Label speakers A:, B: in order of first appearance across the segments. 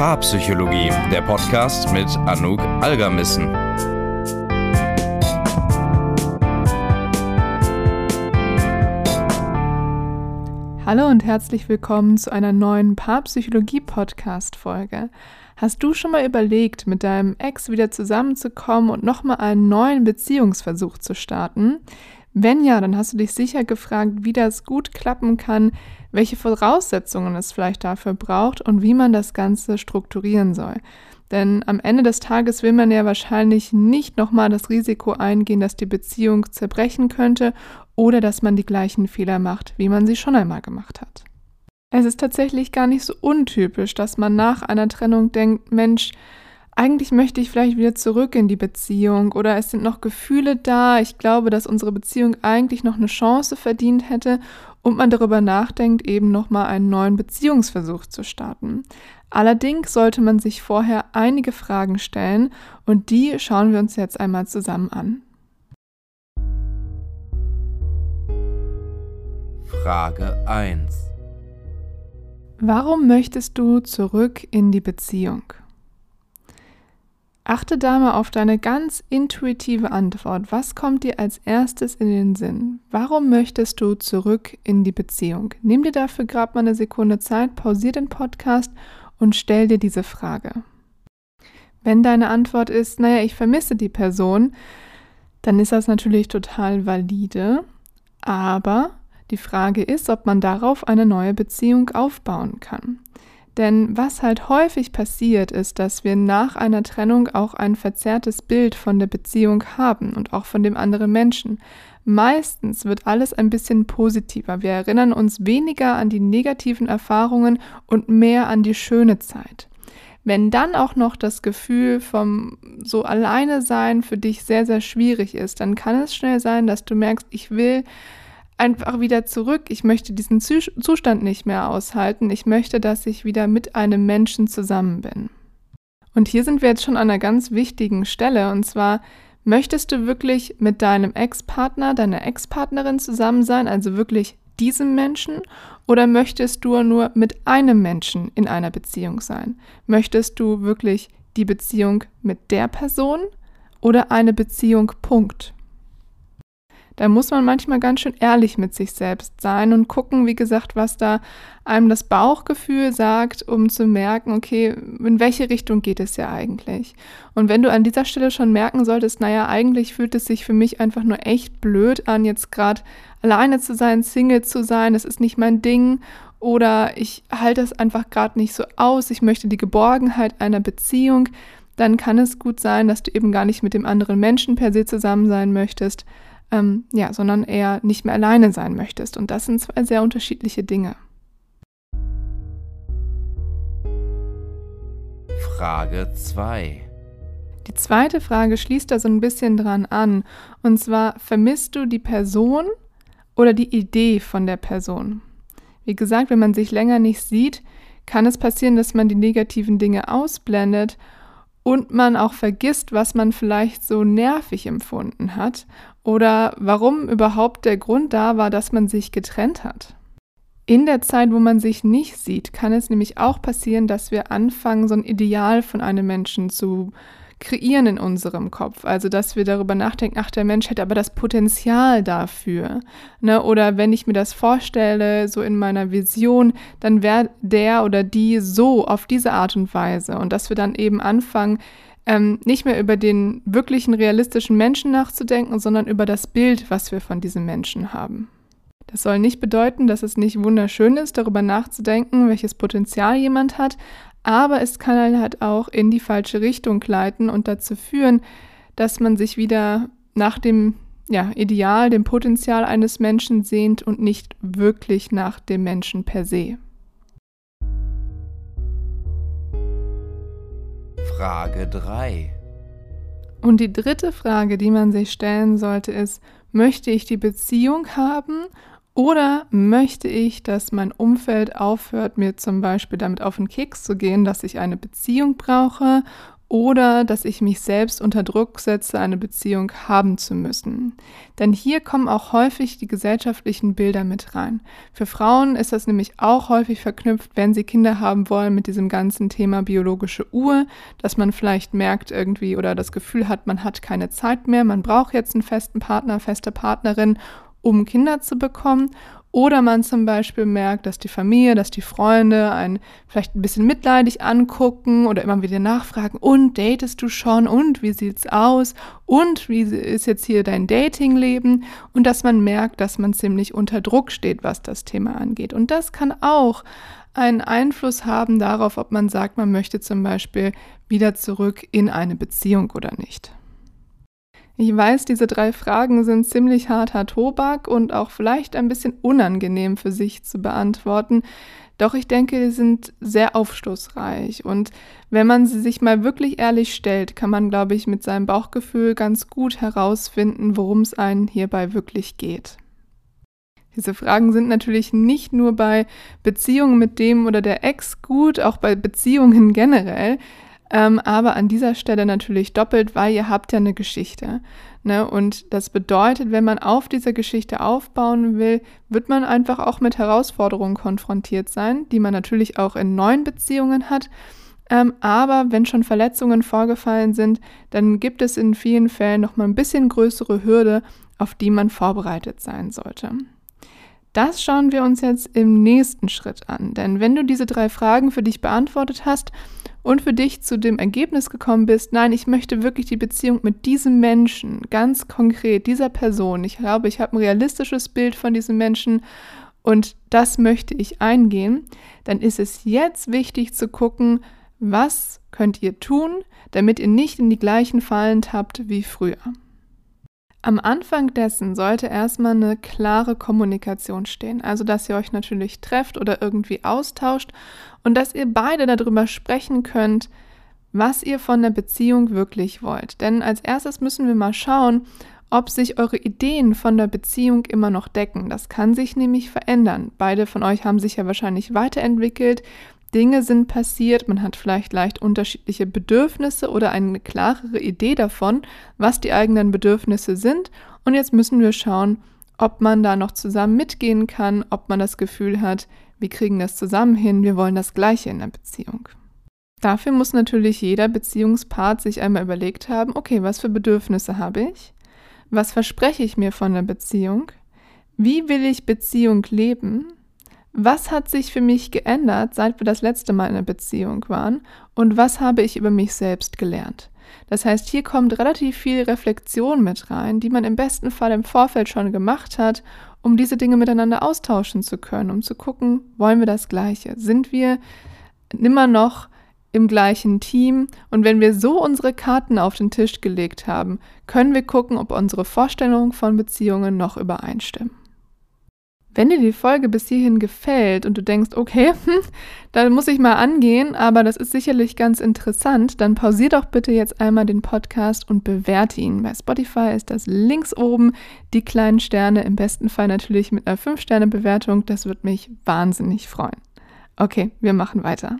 A: Paarpsychologie, der Podcast mit Anouk Algermissen.
B: Hallo und herzlich willkommen zu einer neuen Paarpsychologie-Podcast-Folge. Hast du schon mal überlegt, mit deinem Ex wieder zusammenzukommen und nochmal einen neuen Beziehungsversuch zu starten? Wenn ja, dann hast du dich sicher gefragt, wie das gut klappen kann, welche Voraussetzungen es vielleicht dafür braucht und wie man das Ganze strukturieren soll. Denn am Ende des Tages will man ja wahrscheinlich nicht nochmal das Risiko eingehen, dass die Beziehung zerbrechen könnte oder dass man die gleichen Fehler macht, wie man sie schon einmal gemacht hat. Es ist tatsächlich gar nicht so untypisch, dass man nach einer Trennung denkt, Mensch, eigentlich möchte ich vielleicht wieder zurück in die Beziehung oder es sind noch Gefühle da, ich glaube, dass unsere Beziehung eigentlich noch eine Chance verdient hätte und man darüber nachdenkt, eben nochmal einen neuen Beziehungsversuch zu starten. Allerdings sollte man sich vorher einige Fragen stellen und die schauen wir uns jetzt einmal zusammen an.
A: Frage 1
B: Warum möchtest du zurück in die Beziehung? Achte da mal auf deine ganz intuitive Antwort. Was kommt dir als erstes in den Sinn? Warum möchtest du zurück in die Beziehung? Nimm dir dafür gerade mal eine Sekunde Zeit, pausier den Podcast und stell dir diese Frage. Wenn deine Antwort ist, naja, ich vermisse die Person, dann ist das natürlich total valide. Aber die Frage ist, ob man darauf eine neue Beziehung aufbauen kann. Denn was halt häufig passiert, ist, dass wir nach einer Trennung auch ein verzerrtes Bild von der Beziehung haben und auch von dem anderen Menschen. Meistens wird alles ein bisschen positiver. Wir erinnern uns weniger an die negativen Erfahrungen und mehr an die schöne Zeit. Wenn dann auch noch das Gefühl vom so alleine sein für dich sehr, sehr schwierig ist, dann kann es schnell sein, dass du merkst, ich will einfach wieder zurück. Ich möchte diesen Zustand nicht mehr aushalten. Ich möchte, dass ich wieder mit einem Menschen zusammen bin. Und hier sind wir jetzt schon an einer ganz wichtigen Stelle. Und zwar, möchtest du wirklich mit deinem Ex-Partner, deiner Ex-Partnerin zusammen sein, also wirklich diesem Menschen? Oder möchtest du nur mit einem Menschen in einer Beziehung sein? Möchtest du wirklich die Beziehung mit der Person oder eine Beziehung Punkt? Da muss man manchmal ganz schön ehrlich mit sich selbst sein und gucken, wie gesagt, was da einem das Bauchgefühl sagt, um zu merken, okay, in welche Richtung geht es ja eigentlich? Und wenn du an dieser Stelle schon merken solltest, naja, eigentlich fühlt es sich für mich einfach nur echt blöd an, jetzt gerade alleine zu sein, Single zu sein, das ist nicht mein Ding oder ich halte es einfach gerade nicht so aus, ich möchte die Geborgenheit einer Beziehung, dann kann es gut sein, dass du eben gar nicht mit dem anderen Menschen per se zusammen sein möchtest, ähm, ja, sondern eher nicht mehr alleine sein möchtest. Und das sind zwei sehr unterschiedliche Dinge.
A: Frage 2.
B: Die zweite Frage schließt da so ein bisschen dran an. Und zwar, vermisst du die Person oder die Idee von der Person? Wie gesagt, wenn man sich länger nicht sieht, kann es passieren, dass man die negativen Dinge ausblendet und man auch vergisst, was man vielleicht so nervig empfunden hat oder warum überhaupt der Grund da war, dass man sich getrennt hat. In der Zeit, wo man sich nicht sieht, kann es nämlich auch passieren, dass wir anfangen, so ein Ideal von einem Menschen zu kreieren in unserem Kopf. Also, dass wir darüber nachdenken, ach, der Mensch hätte aber das Potenzial dafür. Ne? Oder wenn ich mir das vorstelle, so in meiner Vision, dann wäre der oder die so auf diese Art und Weise. Und dass wir dann eben anfangen, ähm, nicht mehr über den wirklichen realistischen Menschen nachzudenken, sondern über das Bild, was wir von diesem Menschen haben. Das soll nicht bedeuten, dass es nicht wunderschön ist, darüber nachzudenken, welches Potenzial jemand hat, aber es kann halt auch in die falsche Richtung gleiten und dazu führen, dass man sich wieder nach dem ja, Ideal, dem Potenzial eines Menschen sehnt und nicht wirklich nach dem Menschen per se.
A: Frage 3.
B: Und die dritte Frage, die man sich stellen sollte, ist, möchte ich die Beziehung haben oder möchte ich, dass mein Umfeld aufhört, mir zum Beispiel damit auf den Keks zu gehen, dass ich eine Beziehung brauche oder dass ich mich selbst unter Druck setze, eine Beziehung haben zu müssen. Denn hier kommen auch häufig die gesellschaftlichen Bilder mit rein. Für Frauen ist das nämlich auch häufig verknüpft, wenn sie Kinder haben wollen, mit diesem ganzen Thema biologische Uhr, dass man vielleicht merkt irgendwie oder das Gefühl hat, man hat keine Zeit mehr, man braucht jetzt einen festen Partner, feste Partnerin, um Kinder zu bekommen. Oder man zum Beispiel merkt, dass die Familie, dass die Freunde einen vielleicht ein bisschen mitleidig angucken oder immer wieder nachfragen, und datest du schon? Und wie sieht's aus? Und wie ist jetzt hier dein Datingleben? Und dass man merkt, dass man ziemlich unter Druck steht, was das Thema angeht. Und das kann auch einen Einfluss haben darauf, ob man sagt, man möchte zum Beispiel wieder zurück in eine Beziehung oder nicht. Ich weiß, diese drei Fragen sind ziemlich harter Tobak und auch vielleicht ein bisschen unangenehm für sich zu beantworten. Doch ich denke, sie sind sehr aufschlussreich. Und wenn man sie sich mal wirklich ehrlich stellt, kann man, glaube ich, mit seinem Bauchgefühl ganz gut herausfinden, worum es einen hierbei wirklich geht. Diese Fragen sind natürlich nicht nur bei Beziehungen mit dem oder der Ex gut, auch bei Beziehungen generell. Ähm, aber an dieser Stelle natürlich doppelt, weil ihr habt ja eine Geschichte. Ne? Und das bedeutet, wenn man auf dieser Geschichte aufbauen will, wird man einfach auch mit Herausforderungen konfrontiert sein, die man natürlich auch in neuen Beziehungen hat. Ähm, aber wenn schon Verletzungen vorgefallen sind, dann gibt es in vielen Fällen noch mal ein bisschen größere Hürde, auf die man vorbereitet sein sollte. Das schauen wir uns jetzt im nächsten Schritt an. Denn wenn du diese drei Fragen für dich beantwortet hast und für dich zu dem Ergebnis gekommen bist, nein, ich möchte wirklich die Beziehung mit diesem Menschen, ganz konkret, dieser Person, ich glaube, ich habe ein realistisches Bild von diesem Menschen und das möchte ich eingehen, dann ist es jetzt wichtig zu gucken, was könnt ihr tun, damit ihr nicht in die gleichen Fallen tappt wie früher. Am Anfang dessen sollte erstmal eine klare Kommunikation stehen. Also, dass ihr euch natürlich trefft oder irgendwie austauscht und dass ihr beide darüber sprechen könnt, was ihr von der Beziehung wirklich wollt. Denn als erstes müssen wir mal schauen, ob sich eure Ideen von der Beziehung immer noch decken. Das kann sich nämlich verändern. Beide von euch haben sich ja wahrscheinlich weiterentwickelt. Dinge sind passiert, man hat vielleicht leicht unterschiedliche Bedürfnisse oder eine klarere Idee davon, was die eigenen Bedürfnisse sind. Und jetzt müssen wir schauen, ob man da noch zusammen mitgehen kann, ob man das Gefühl hat, wir kriegen das zusammen hin, wir wollen das Gleiche in der Beziehung. Dafür muss natürlich jeder Beziehungspart sich einmal überlegt haben, okay, was für Bedürfnisse habe ich? Was verspreche ich mir von der Beziehung? Wie will ich Beziehung leben? Was hat sich für mich geändert, seit wir das letzte Mal in einer Beziehung waren? Und was habe ich über mich selbst gelernt? Das heißt, hier kommt relativ viel Reflexion mit rein, die man im besten Fall im Vorfeld schon gemacht hat, um diese Dinge miteinander austauschen zu können, um zu gucken, wollen wir das Gleiche? Sind wir immer noch im gleichen Team? Und wenn wir so unsere Karten auf den Tisch gelegt haben, können wir gucken, ob unsere Vorstellungen von Beziehungen noch übereinstimmen. Wenn dir die Folge bis hierhin gefällt und du denkst, okay, hm, da muss ich mal angehen, aber das ist sicherlich ganz interessant, dann pausier doch bitte jetzt einmal den Podcast und bewerte ihn. Bei Spotify ist das links oben die kleinen Sterne, im besten Fall natürlich mit einer 5-Sterne-Bewertung. Das würde mich wahnsinnig freuen. Okay, wir machen weiter.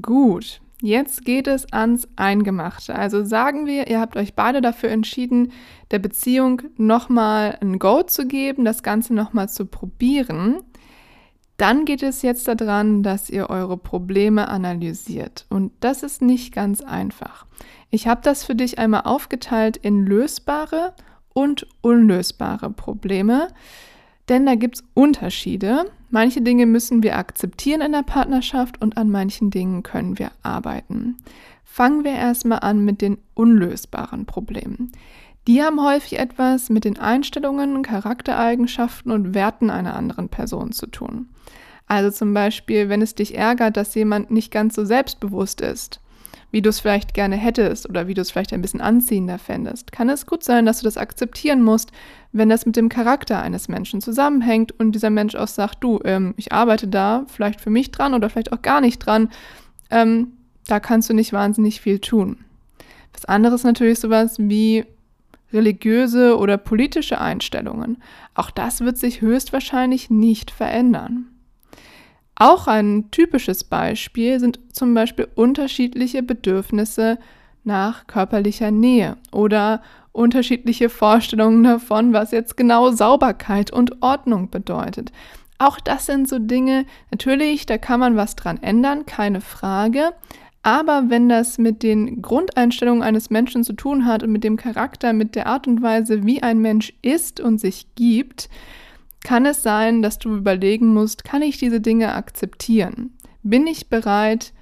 B: Gut, Jetzt geht es ans Eingemachte. Also sagen wir, ihr habt euch beide dafür entschieden, der Beziehung nochmal ein Go zu geben, das Ganze nochmal zu probieren. Dann geht es jetzt daran, dass ihr eure Probleme analysiert. Und das ist nicht ganz einfach. Ich habe das für dich einmal aufgeteilt in lösbare und unlösbare Probleme. Denn da gibt es Unterschiede. Manche Dinge müssen wir akzeptieren in der Partnerschaft und an manchen Dingen können wir arbeiten. Fangen wir erstmal an mit den unlösbaren Problemen. Die haben häufig etwas mit den Einstellungen, Charaktereigenschaften und Werten einer anderen Person zu tun. Also zum Beispiel, wenn es dich ärgert, dass jemand nicht ganz so selbstbewusst ist wie du es vielleicht gerne hättest oder wie du es vielleicht ein bisschen anziehender fändest, kann es gut sein, dass du das akzeptieren musst, wenn das mit dem Charakter eines Menschen zusammenhängt und dieser Mensch auch sagt, du, ähm, ich arbeite da vielleicht für mich dran oder vielleicht auch gar nicht dran, ähm, da kannst du nicht wahnsinnig viel tun. Was anderes natürlich sowas wie religiöse oder politische Einstellungen. Auch das wird sich höchstwahrscheinlich nicht verändern. Auch ein typisches Beispiel sind zum Beispiel unterschiedliche Bedürfnisse nach körperlicher Nähe oder unterschiedliche Vorstellungen davon, was jetzt genau Sauberkeit und Ordnung bedeutet. Auch das sind so Dinge, natürlich, da kann man was dran ändern, keine Frage. Aber wenn das mit den Grundeinstellungen eines Menschen zu tun hat und mit dem Charakter, mit der Art und Weise, wie ein Mensch ist und sich gibt, kann es sein, dass du überlegen musst, kann ich diese Dinge akzeptieren? Bin ich bereit,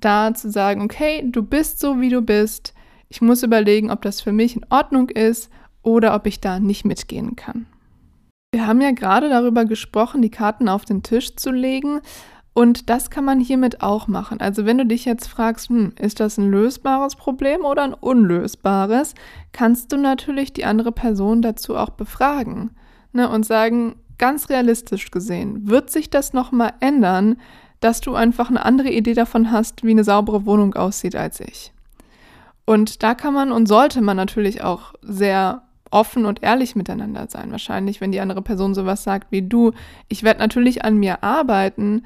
B: da zu sagen, okay, du bist so, wie du bist. Ich muss überlegen, ob das für mich in Ordnung ist oder ob ich da nicht mitgehen kann. Wir haben ja gerade darüber gesprochen, die Karten auf den Tisch zu legen. Und das kann man hiermit auch machen. Also wenn du dich jetzt fragst, hm, ist das ein lösbares Problem oder ein unlösbares, kannst du natürlich die andere Person dazu auch befragen ne, und sagen, ganz realistisch gesehen, wird sich das nochmal ändern, dass du einfach eine andere Idee davon hast, wie eine saubere Wohnung aussieht als ich. Und da kann man und sollte man natürlich auch sehr offen und ehrlich miteinander sein. Wahrscheinlich, wenn die andere Person sowas sagt wie du, ich werde natürlich an mir arbeiten,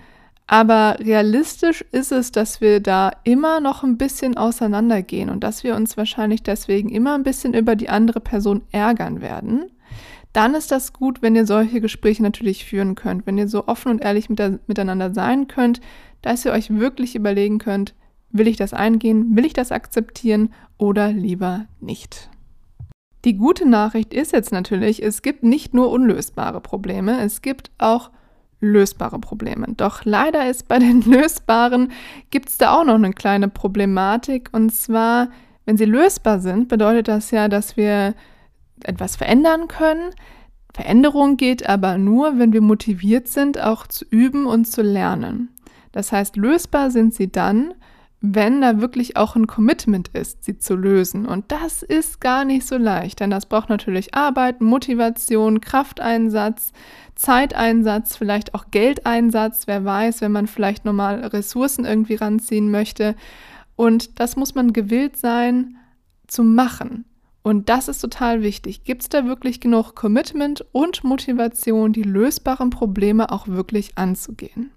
B: aber realistisch ist es, dass wir da immer noch ein bisschen auseinandergehen und dass wir uns wahrscheinlich deswegen immer ein bisschen über die andere Person ärgern werden dann ist das gut, wenn ihr solche Gespräche natürlich führen könnt, wenn ihr so offen und ehrlich mit der, miteinander sein könnt, dass ihr euch wirklich überlegen könnt, will ich das eingehen, will ich das akzeptieren oder lieber nicht. Die gute Nachricht ist jetzt natürlich, es gibt nicht nur unlösbare Probleme, es gibt auch lösbare Probleme. Doch leider ist bei den lösbaren, gibt es da auch noch eine kleine Problematik. Und zwar, wenn sie lösbar sind, bedeutet das ja, dass wir etwas verändern können. Veränderung geht aber nur, wenn wir motiviert sind, auch zu üben und zu lernen. Das heißt, lösbar sind sie dann, wenn da wirklich auch ein Commitment ist, sie zu lösen. Und das ist gar nicht so leicht, denn das braucht natürlich Arbeit, Motivation, Krafteinsatz, Zeiteinsatz, vielleicht auch Geldeinsatz, wer weiß, wenn man vielleicht nochmal Ressourcen irgendwie ranziehen möchte. Und das muss man gewillt sein zu machen. Und das ist total wichtig. Gibt es da wirklich genug Commitment und Motivation, die lösbaren Probleme auch wirklich anzugehen?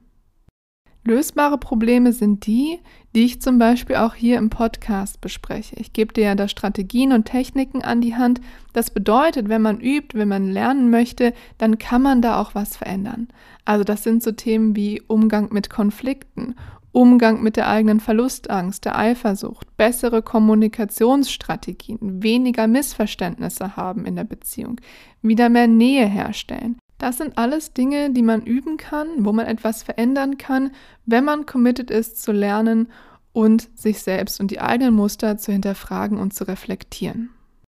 B: Lösbare Probleme sind die, die ich zum Beispiel auch hier im Podcast bespreche. Ich gebe dir ja da Strategien und Techniken an die Hand. Das bedeutet, wenn man übt, wenn man lernen möchte, dann kann man da auch was verändern. Also das sind so Themen wie Umgang mit Konflikten, Umgang mit der eigenen Verlustangst, der Eifersucht, bessere Kommunikationsstrategien, weniger Missverständnisse haben in der Beziehung, wieder mehr Nähe herstellen. Das sind alles Dinge, die man üben kann, wo man etwas verändern kann, wenn man committed ist zu lernen und sich selbst und die eigenen Muster zu hinterfragen und zu reflektieren.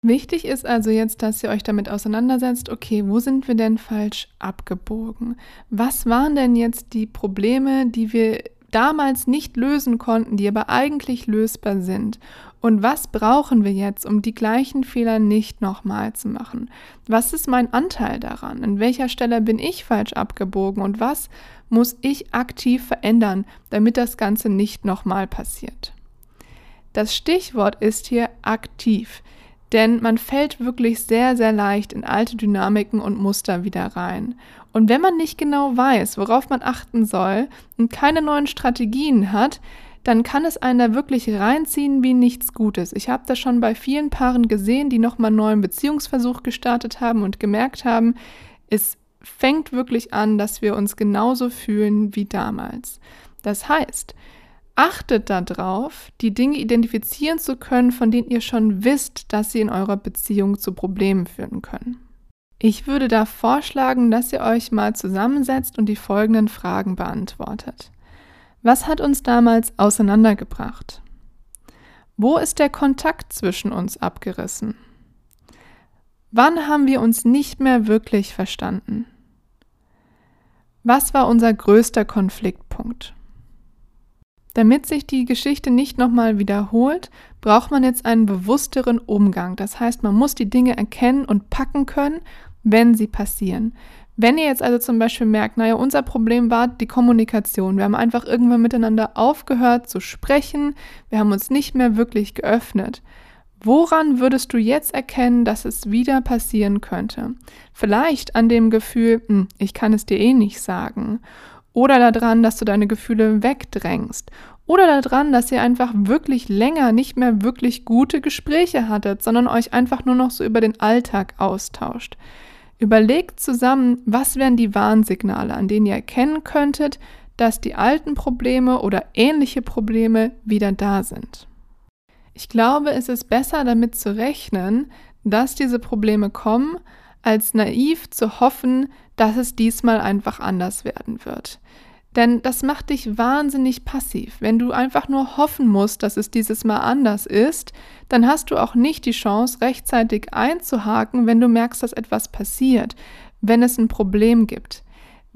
B: Wichtig ist also jetzt, dass ihr euch damit auseinandersetzt, okay, wo sind wir denn falsch abgebogen? Was waren denn jetzt die Probleme, die wir damals nicht lösen konnten, die aber eigentlich lösbar sind. Und was brauchen wir jetzt, um die gleichen Fehler nicht nochmal zu machen? Was ist mein Anteil daran? An welcher Stelle bin ich falsch abgebogen? Und was muss ich aktiv verändern, damit das Ganze nicht nochmal passiert? Das Stichwort ist hier aktiv. Denn man fällt wirklich sehr, sehr leicht in alte Dynamiken und Muster wieder rein. Und wenn man nicht genau weiß, worauf man achten soll und keine neuen Strategien hat, dann kann es einen da wirklich reinziehen wie nichts Gutes. Ich habe das schon bei vielen Paaren gesehen, die nochmal einen neuen Beziehungsversuch gestartet haben und gemerkt haben, es fängt wirklich an, dass wir uns genauso fühlen wie damals. Das heißt, Achtet darauf, die Dinge identifizieren zu können, von denen ihr schon wisst, dass sie in eurer Beziehung zu Problemen führen können. Ich würde da vorschlagen, dass ihr euch mal zusammensetzt und die folgenden Fragen beantwortet. Was hat uns damals auseinandergebracht? Wo ist der Kontakt zwischen uns abgerissen? Wann haben wir uns nicht mehr wirklich verstanden? Was war unser größter Konfliktpunkt? Damit sich die Geschichte nicht nochmal wiederholt, braucht man jetzt einen bewussteren Umgang. Das heißt, man muss die Dinge erkennen und packen können, wenn sie passieren. Wenn ihr jetzt also zum Beispiel merkt, naja, unser Problem war die Kommunikation. Wir haben einfach irgendwann miteinander aufgehört zu sprechen. Wir haben uns nicht mehr wirklich geöffnet. Woran würdest du jetzt erkennen, dass es wieder passieren könnte? Vielleicht an dem Gefühl, hm, ich kann es dir eh nicht sagen oder daran, dass du deine Gefühle wegdrängst oder daran, dass ihr einfach wirklich länger nicht mehr wirklich gute Gespräche hattet, sondern euch einfach nur noch so über den Alltag austauscht. Überlegt zusammen, was wären die Warnsignale, an denen ihr erkennen könntet, dass die alten Probleme oder ähnliche Probleme wieder da sind. Ich glaube, es ist besser damit zu rechnen, dass diese Probleme kommen, als naiv zu hoffen, dass es diesmal einfach anders werden wird. Denn das macht dich wahnsinnig passiv. Wenn du einfach nur hoffen musst, dass es dieses Mal anders ist, dann hast du auch nicht die Chance, rechtzeitig einzuhaken, wenn du merkst, dass etwas passiert, wenn es ein Problem gibt.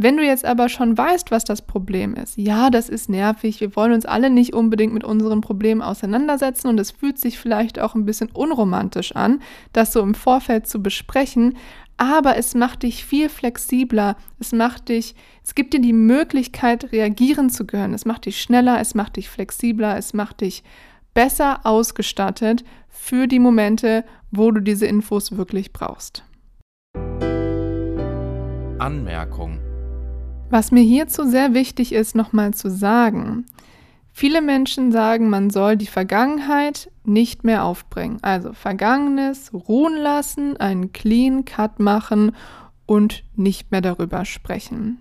B: Wenn du jetzt aber schon weißt, was das Problem ist, ja, das ist nervig, wir wollen uns alle nicht unbedingt mit unseren Problemen auseinandersetzen und es fühlt sich vielleicht auch ein bisschen unromantisch an, das so im Vorfeld zu besprechen, aber es macht dich viel flexibler, es macht dich, es gibt dir die Möglichkeit, reagieren zu können, es macht dich schneller, es macht dich flexibler, es macht dich besser ausgestattet für die Momente, wo du diese Infos wirklich brauchst.
A: Anmerkung
B: was mir hierzu sehr wichtig ist, nochmal zu sagen. Viele Menschen sagen, man soll die Vergangenheit nicht mehr aufbringen. Also Vergangenes ruhen lassen, einen Clean Cut machen und nicht mehr darüber sprechen.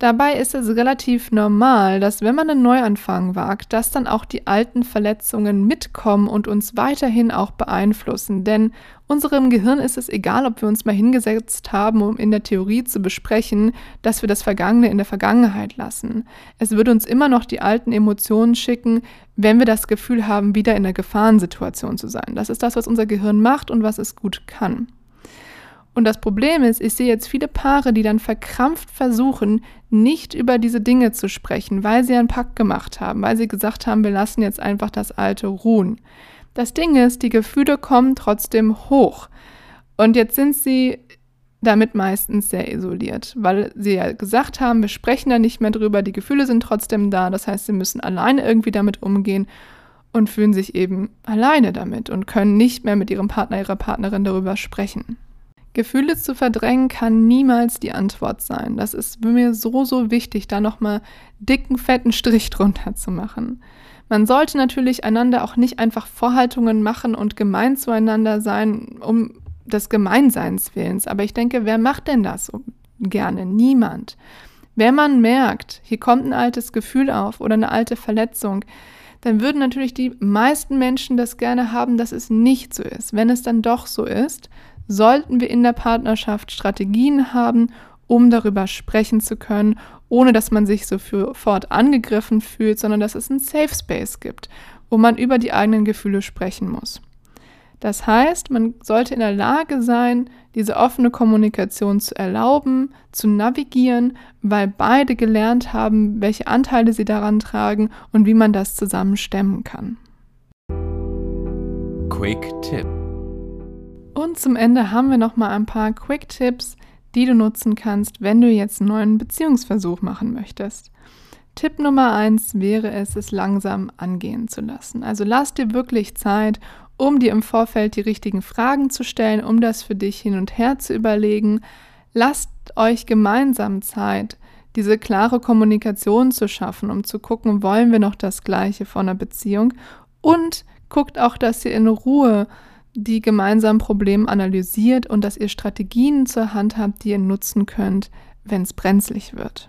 B: Dabei ist es relativ normal, dass wenn man einen Neuanfang wagt, dass dann auch die alten Verletzungen mitkommen und uns weiterhin auch beeinflussen. Denn unserem Gehirn ist es egal, ob wir uns mal hingesetzt haben, um in der Theorie zu besprechen, dass wir das Vergangene in der Vergangenheit lassen. Es würde uns immer noch die alten Emotionen schicken, wenn wir das Gefühl haben, wieder in einer Gefahrensituation zu sein. Das ist das, was unser Gehirn macht und was es gut kann. Und das Problem ist, ich sehe jetzt viele Paare, die dann verkrampft versuchen, nicht über diese Dinge zu sprechen, weil sie einen Pakt gemacht haben, weil sie gesagt haben, wir lassen jetzt einfach das Alte ruhen. Das Ding ist, die Gefühle kommen trotzdem hoch. Und jetzt sind sie damit meistens sehr isoliert, weil sie ja gesagt haben, wir sprechen da nicht mehr drüber, die Gefühle sind trotzdem da, das heißt, sie müssen alleine irgendwie damit umgehen und fühlen sich eben alleine damit und können nicht mehr mit ihrem Partner, ihrer Partnerin darüber sprechen. Gefühle zu verdrängen kann niemals die Antwort sein. Das ist mir so, so wichtig, da nochmal dicken, fetten Strich drunter zu machen. Man sollte natürlich einander auch nicht einfach Vorhaltungen machen und gemein zueinander sein, um des Gemeinseins willens. Aber ich denke, wer macht denn das gerne? Niemand. Wenn man merkt, hier kommt ein altes Gefühl auf oder eine alte Verletzung, dann würden natürlich die meisten Menschen das gerne haben, dass es nicht so ist. Wenn es dann doch so ist, sollten wir in der Partnerschaft Strategien haben, um darüber sprechen zu können, ohne dass man sich sofort angegriffen fühlt, sondern dass es einen Safe Space gibt, wo man über die eigenen Gefühle sprechen muss. Das heißt, man sollte in der Lage sein, diese offene Kommunikation zu erlauben, zu navigieren, weil beide gelernt haben, welche Anteile sie daran tragen und wie man das zusammen stemmen kann.
A: Quick Tip
B: und zum Ende haben wir noch mal ein paar Quick Tipps, die du nutzen kannst, wenn du jetzt einen neuen Beziehungsversuch machen möchtest. Tipp Nummer eins wäre es, es langsam angehen zu lassen. Also lass dir wirklich Zeit, um dir im Vorfeld die richtigen Fragen zu stellen, um das für dich hin und her zu überlegen. Lasst euch gemeinsam Zeit, diese klare Kommunikation zu schaffen, um zu gucken, wollen wir noch das Gleiche von einer Beziehung und guckt auch, dass ihr in Ruhe die gemeinsamen Probleme analysiert und dass ihr Strategien zur Hand habt, die ihr nutzen könnt, wenn es brenzlig wird.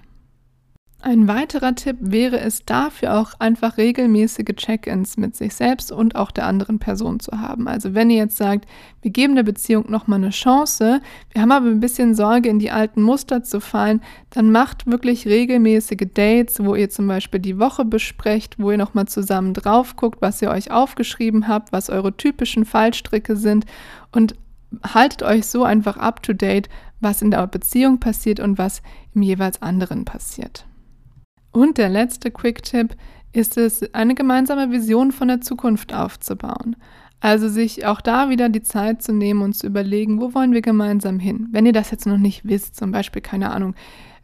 B: Ein weiterer Tipp wäre es dafür auch einfach regelmäßige Check-ins mit sich selbst und auch der anderen Person zu haben. Also wenn ihr jetzt sagt, wir geben der Beziehung nochmal eine Chance, wir haben aber ein bisschen Sorge, in die alten Muster zu fallen, dann macht wirklich regelmäßige Dates, wo ihr zum Beispiel die Woche besprecht, wo ihr nochmal zusammen drauf guckt, was ihr euch aufgeschrieben habt, was eure typischen Fallstricke sind und haltet euch so einfach up-to-date, was in der Beziehung passiert und was im jeweils anderen passiert. Und der letzte Quick-Tipp ist es, eine gemeinsame Vision von der Zukunft aufzubauen. Also sich auch da wieder die Zeit zu nehmen und zu überlegen, wo wollen wir gemeinsam hin? Wenn ihr das jetzt noch nicht wisst, zum Beispiel, keine Ahnung,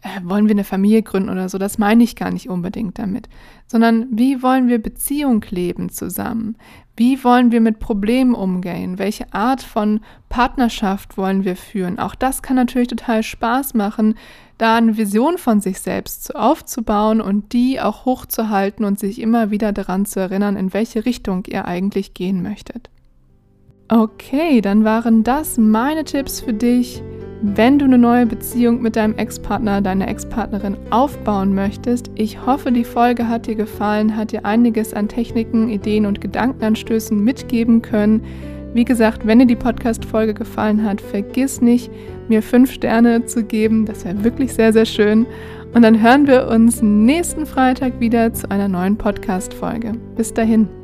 B: äh, wollen wir eine Familie gründen oder so, das meine ich gar nicht unbedingt damit, sondern wie wollen wir Beziehung leben zusammen? Wie wollen wir mit Problemen umgehen? Welche Art von Partnerschaft wollen wir führen? Auch das kann natürlich total Spaß machen, da eine Vision von sich selbst aufzubauen und die auch hochzuhalten und sich immer wieder daran zu erinnern, in welche Richtung ihr eigentlich gehen möchtet. Okay, dann waren das meine Tipps für dich, wenn du eine neue Beziehung mit deinem Ex-Partner, deiner Ex-Partnerin aufbauen möchtest. Ich hoffe, die Folge hat dir gefallen, hat dir einiges an Techniken, Ideen und Gedankenanstößen mitgeben können. Wie gesagt, wenn dir die Podcast-Folge gefallen hat, vergiss nicht, mir fünf Sterne zu geben. Das wäre wirklich sehr, sehr schön. Und dann hören wir uns nächsten Freitag wieder zu einer neuen Podcast-Folge. Bis dahin.